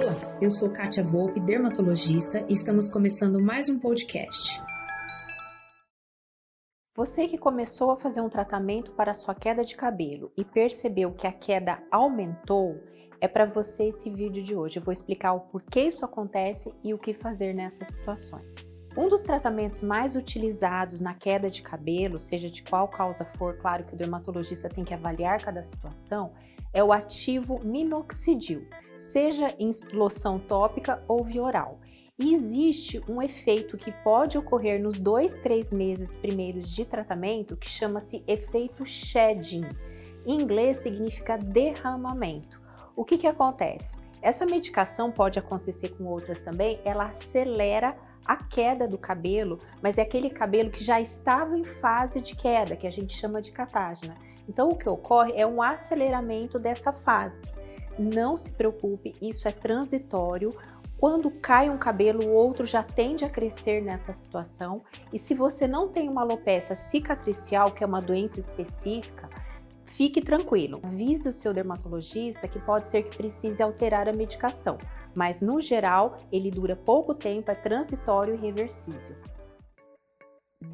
Olá, eu sou Kátia Volpe, dermatologista, e estamos começando mais um podcast. Você que começou a fazer um tratamento para sua queda de cabelo e percebeu que a queda aumentou, é para você esse vídeo de hoje. Eu vou explicar o porquê isso acontece e o que fazer nessas situações. Um dos tratamentos mais utilizados na queda de cabelo, seja de qual causa for, claro que o dermatologista tem que avaliar cada situação, é o ativo minoxidil, seja em loção tópica ou via oral. E existe um efeito que pode ocorrer nos dois, três meses primeiros de tratamento que chama-se efeito shedding. Em inglês significa derramamento. O que, que acontece? Essa medicação pode acontecer com outras também, ela acelera a queda do cabelo, mas é aquele cabelo que já estava em fase de queda, que a gente chama de catágena. Então, o que ocorre é um aceleramento dessa fase. Não se preocupe, isso é transitório. Quando cai um cabelo, o outro já tende a crescer nessa situação. E se você não tem uma alopecia cicatricial, que é uma doença específica, fique tranquilo. Avise o seu dermatologista que pode ser que precise alterar a medicação, mas no geral ele dura pouco tempo, é transitório e reversível.